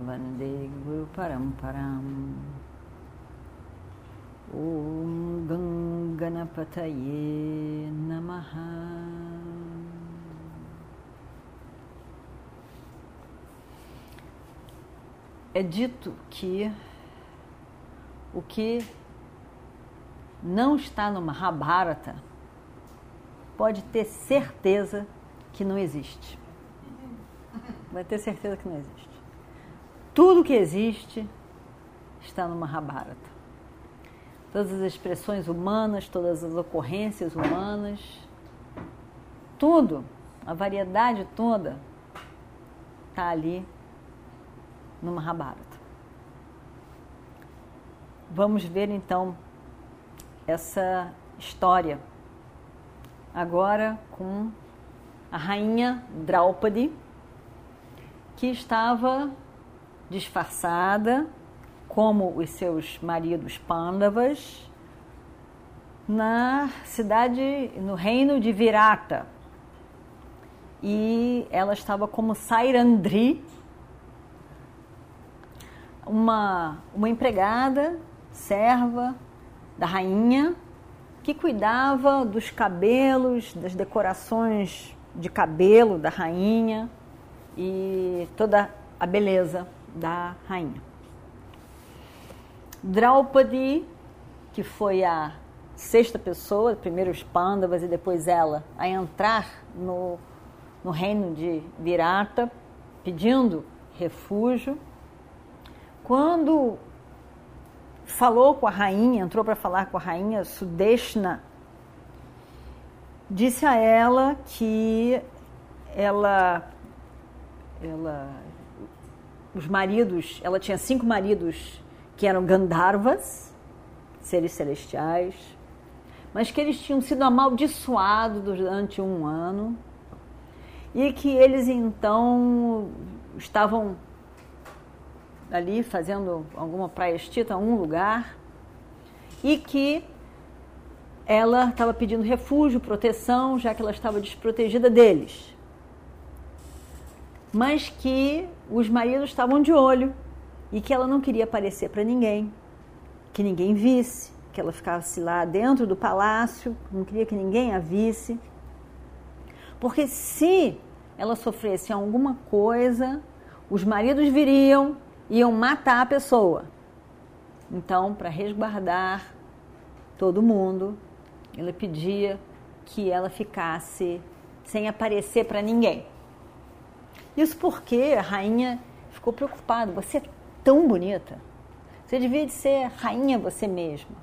Vande Guru Paramparam Om Ganganapataye Namaha É dito que o que não está no Mahabharata pode ter certeza que não existe. Vai ter certeza que não existe. Tudo que existe está no Mahabharata. Todas as expressões humanas, todas as ocorrências humanas, tudo, a variedade toda está ali no Mahabharata. Vamos ver então essa história agora com a rainha Draupadi, que estava disfarçada como os seus maridos Pandavas na cidade, no reino de Virata. E ela estava como Sairandri, uma, uma empregada, serva da rainha, que cuidava dos cabelos, das decorações de cabelo da rainha e toda a beleza da rainha. Draupadi, que foi a sexta pessoa, primeiro os Pandavas e depois ela, a entrar no, no reino de Virata, pedindo refúgio. Quando falou com a rainha, entrou para falar com a rainha Sudeshna, disse a ela que ela, ela, os maridos, ela tinha cinco maridos que eram Gandharvas, seres celestiais, mas que eles tinham sido amaldiçoados durante um ano e que eles então estavam ali fazendo alguma praestita, um lugar, e que ela estava pedindo refúgio, proteção, já que ela estava desprotegida deles. Mas que os maridos estavam de olho e que ela não queria aparecer para ninguém, que ninguém visse, que ela ficasse lá dentro do palácio, não queria que ninguém a visse. Porque se ela sofresse alguma coisa, os maridos viriam iam matar a pessoa. Então, para resguardar todo mundo, ele pedia que ela ficasse sem aparecer para ninguém. Isso porque a rainha ficou preocupada. Você é tão bonita. Você devia de ser rainha você mesma.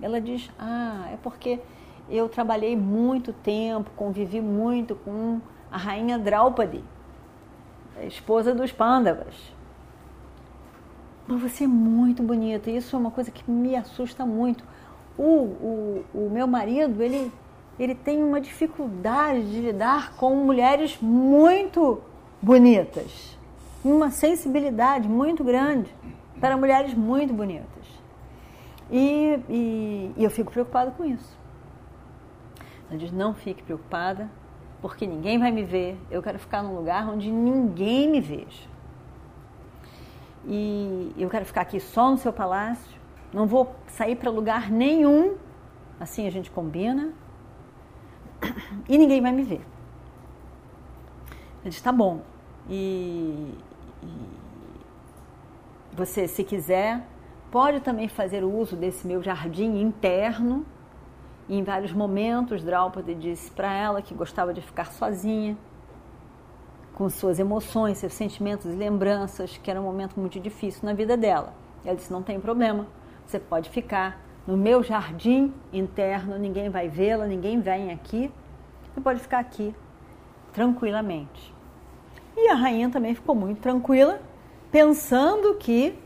Ela diz: Ah, é porque eu trabalhei muito tempo, convivi muito com a rainha Draupadi, a esposa dos Pandavas. Mas você é muito bonita. Isso é uma coisa que me assusta muito. O, o, o meu marido, ele, ele tem uma dificuldade de lidar com mulheres muito bonitas. Uma sensibilidade muito grande para mulheres muito bonitas. E, e, e eu fico preocupada com isso. Ela diz: não fique preocupada, porque ninguém vai me ver. Eu quero ficar num lugar onde ninguém me veja e eu quero ficar aqui só no seu palácio, não vou sair para lugar nenhum, assim a gente combina, e ninguém vai me ver. Ele disse, tá bom, e, e você, se quiser, pode também fazer uso desse meu jardim interno, e em vários momentos, Draupadi disse para ela que gostava de ficar sozinha, com suas emoções, seus sentimentos e lembranças, que era um momento muito difícil na vida dela. Ela disse: Não tem problema, você pode ficar no meu jardim interno, ninguém vai vê-la, ninguém vem aqui, você pode ficar aqui tranquilamente. E a rainha também ficou muito tranquila pensando que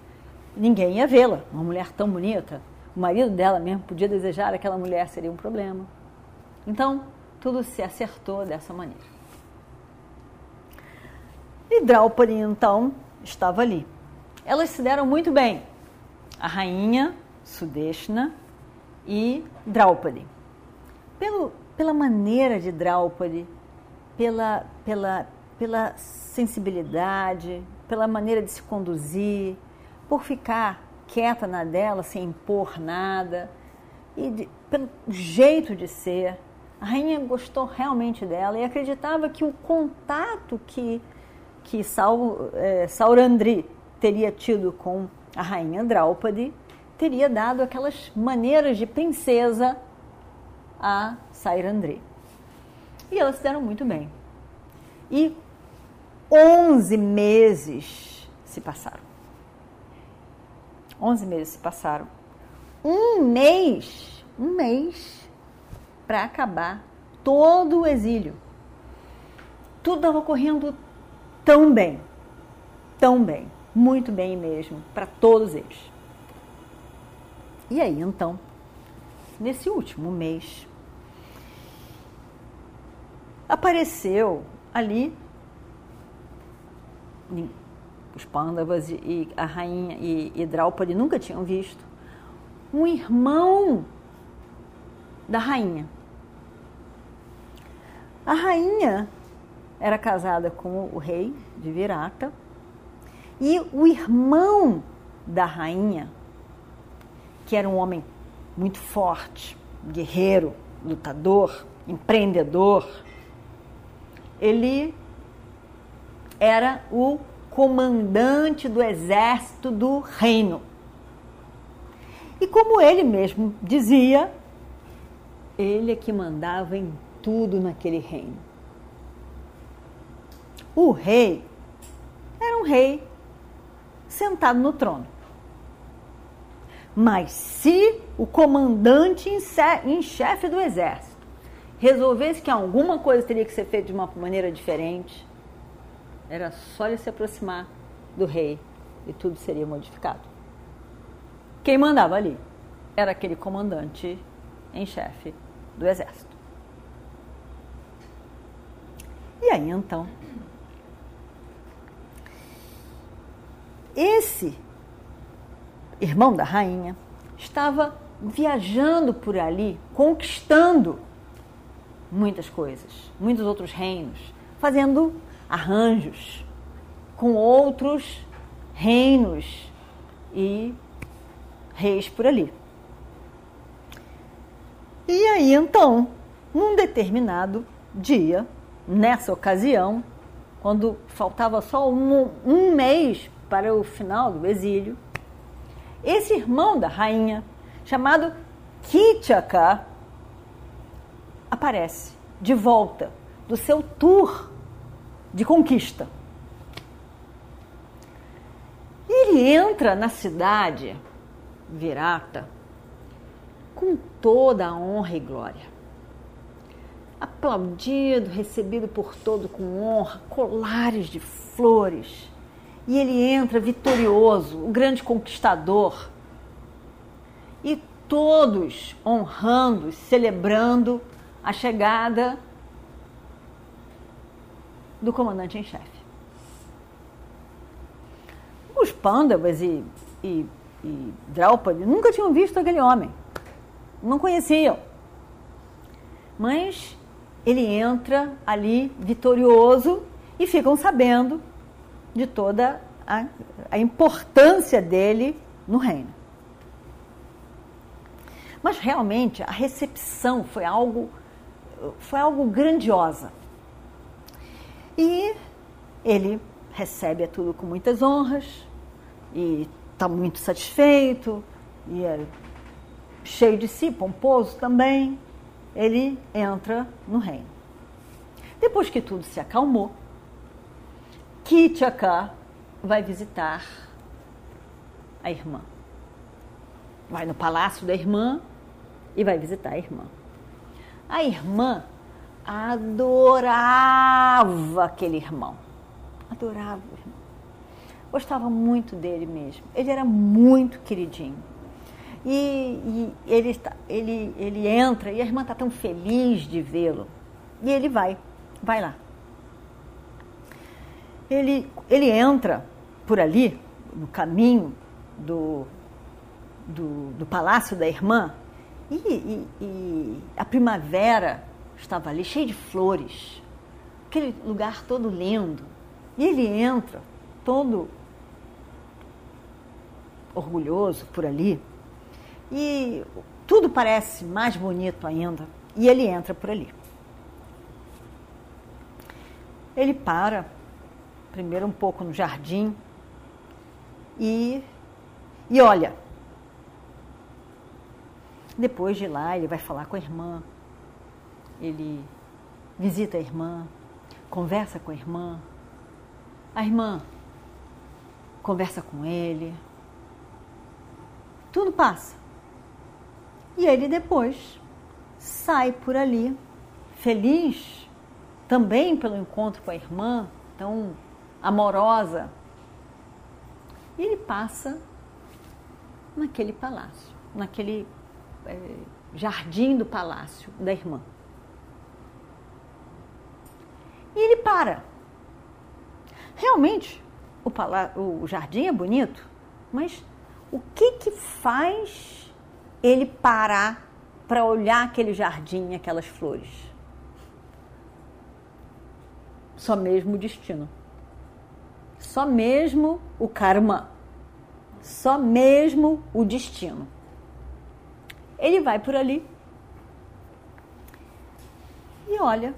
ninguém ia vê-la, uma mulher tão bonita. O marido dela mesmo podia desejar aquela mulher, seria um problema. Então, tudo se acertou dessa maneira. E Draupadi, então, estava ali. Elas se deram muito bem. A rainha Sudeshna e Draupadi. Pelo, pela maneira de Draupadi, pela, pela, pela sensibilidade, pela maneira de se conduzir, por ficar quieta na dela, sem impor nada, e de, pelo jeito de ser. A rainha gostou realmente dela e acreditava que o contato que, que é, Saurandri teria tido com a rainha Draupadi teria dado aquelas maneiras de princesa a Sairandri. E elas se deram muito bem. E 11 meses se passaram. 11 meses se passaram. Um mês, um mês para acabar todo o exílio. Tudo estava correndo tão bem, tão bem, muito bem mesmo, para todos eles. E aí, então, nesse último mês, apareceu ali os Pandavas e a rainha e, e Draupadi nunca tinham visto um irmão da rainha. A rainha era casada com o rei de Virata e o irmão da rainha, que era um homem muito forte, guerreiro, lutador, empreendedor, ele era o comandante do exército do reino. E como ele mesmo dizia, ele é que mandava em tudo naquele reino. O rei era um rei sentado no trono. Mas se o comandante em chefe do exército resolvesse que alguma coisa teria que ser feita de uma maneira diferente, era só ele se aproximar do rei e tudo seria modificado. Quem mandava ali era aquele comandante em chefe do exército. E aí então, esse irmão da rainha estava viajando por ali, conquistando muitas coisas, muitos outros reinos, fazendo arranjos com outros reinos e reis por ali. E aí então, num determinado dia, nessa ocasião, quando faltava só um, um mês para o final do exílio, esse irmão da rainha, chamado Kitchaka, aparece de volta do seu tour de conquista. Ele entra na cidade Virata com toda a honra e glória. Aplaudido, recebido por todo com honra, colares de flores. E ele entra vitorioso, o grande conquistador. E todos honrando, celebrando a chegada do comandante em chefe. Os Pandavas e, e, e Draupadi nunca tinham visto aquele homem, não conheciam. Mas ele entra ali vitorioso e ficam sabendo de toda a, a importância dele no reino. Mas realmente a recepção foi algo foi algo grandiosa. E ele recebe tudo com muitas honras e está muito satisfeito e é cheio de si, pomposo também. Ele entra no reino. Depois que tudo se acalmou, Kitchaka vai visitar a irmã. Vai no palácio da irmã e vai visitar a irmã. A irmã adorava aquele irmão. Adorava o irmão. gostava muito dele mesmo. Ele era muito queridinho. E, e ele, ele, ele entra e a irmã está tão feliz de vê-lo. E ele vai, vai lá. Ele, ele entra por ali, no caminho do, do, do palácio da irmã, e, e, e a primavera estava ali, cheia de flores, aquele lugar todo lindo. E ele entra, todo orgulhoso por ali, e tudo parece mais bonito ainda, e ele entra por ali. Ele para, primeiro um pouco no jardim, e, e olha. Depois de lá, ele vai falar com a irmã, ele visita a irmã, conversa com a irmã, a irmã conversa com ele, tudo passa. E ele depois sai por ali, feliz também pelo encontro com a irmã, tão amorosa. E ele passa naquele palácio, naquele é, jardim do palácio da irmã. E ele para. Realmente, o, o jardim é bonito, mas o que que faz ele parar para olhar aquele jardim, aquelas flores? Só mesmo o destino. Só mesmo o karma. Só mesmo o destino. Ele vai por ali e olha,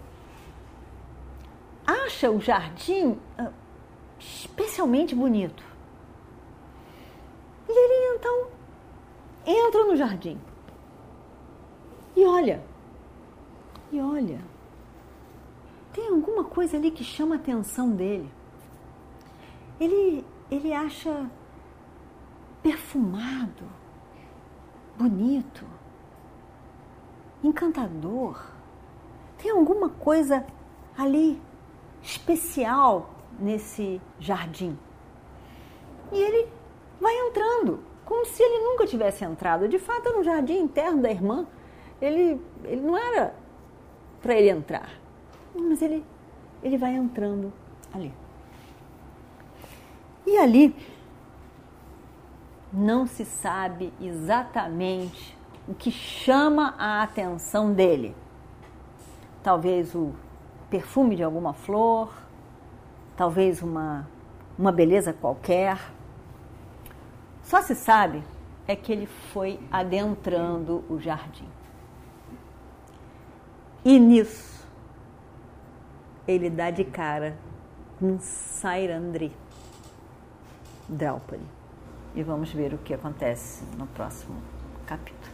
acha o jardim ah, especialmente bonito. E ele então entra no jardim. E olha, e olha, tem alguma coisa ali que chama a atenção dele. Ele, ele acha perfumado, bonito, encantador. Tem alguma coisa ali especial nesse jardim. E ele vai entrando, como se ele nunca tivesse entrado. De fato, no jardim interno da irmã, ele, ele não era para ele entrar, mas ele, ele vai entrando ali. E ali não se sabe exatamente o que chama a atenção dele. Talvez o perfume de alguma flor, talvez uma, uma beleza qualquer. Só se sabe é que ele foi adentrando o jardim. E nisso, ele dá de cara com Sairandri Draupadi. E vamos ver o que acontece no próximo capítulo.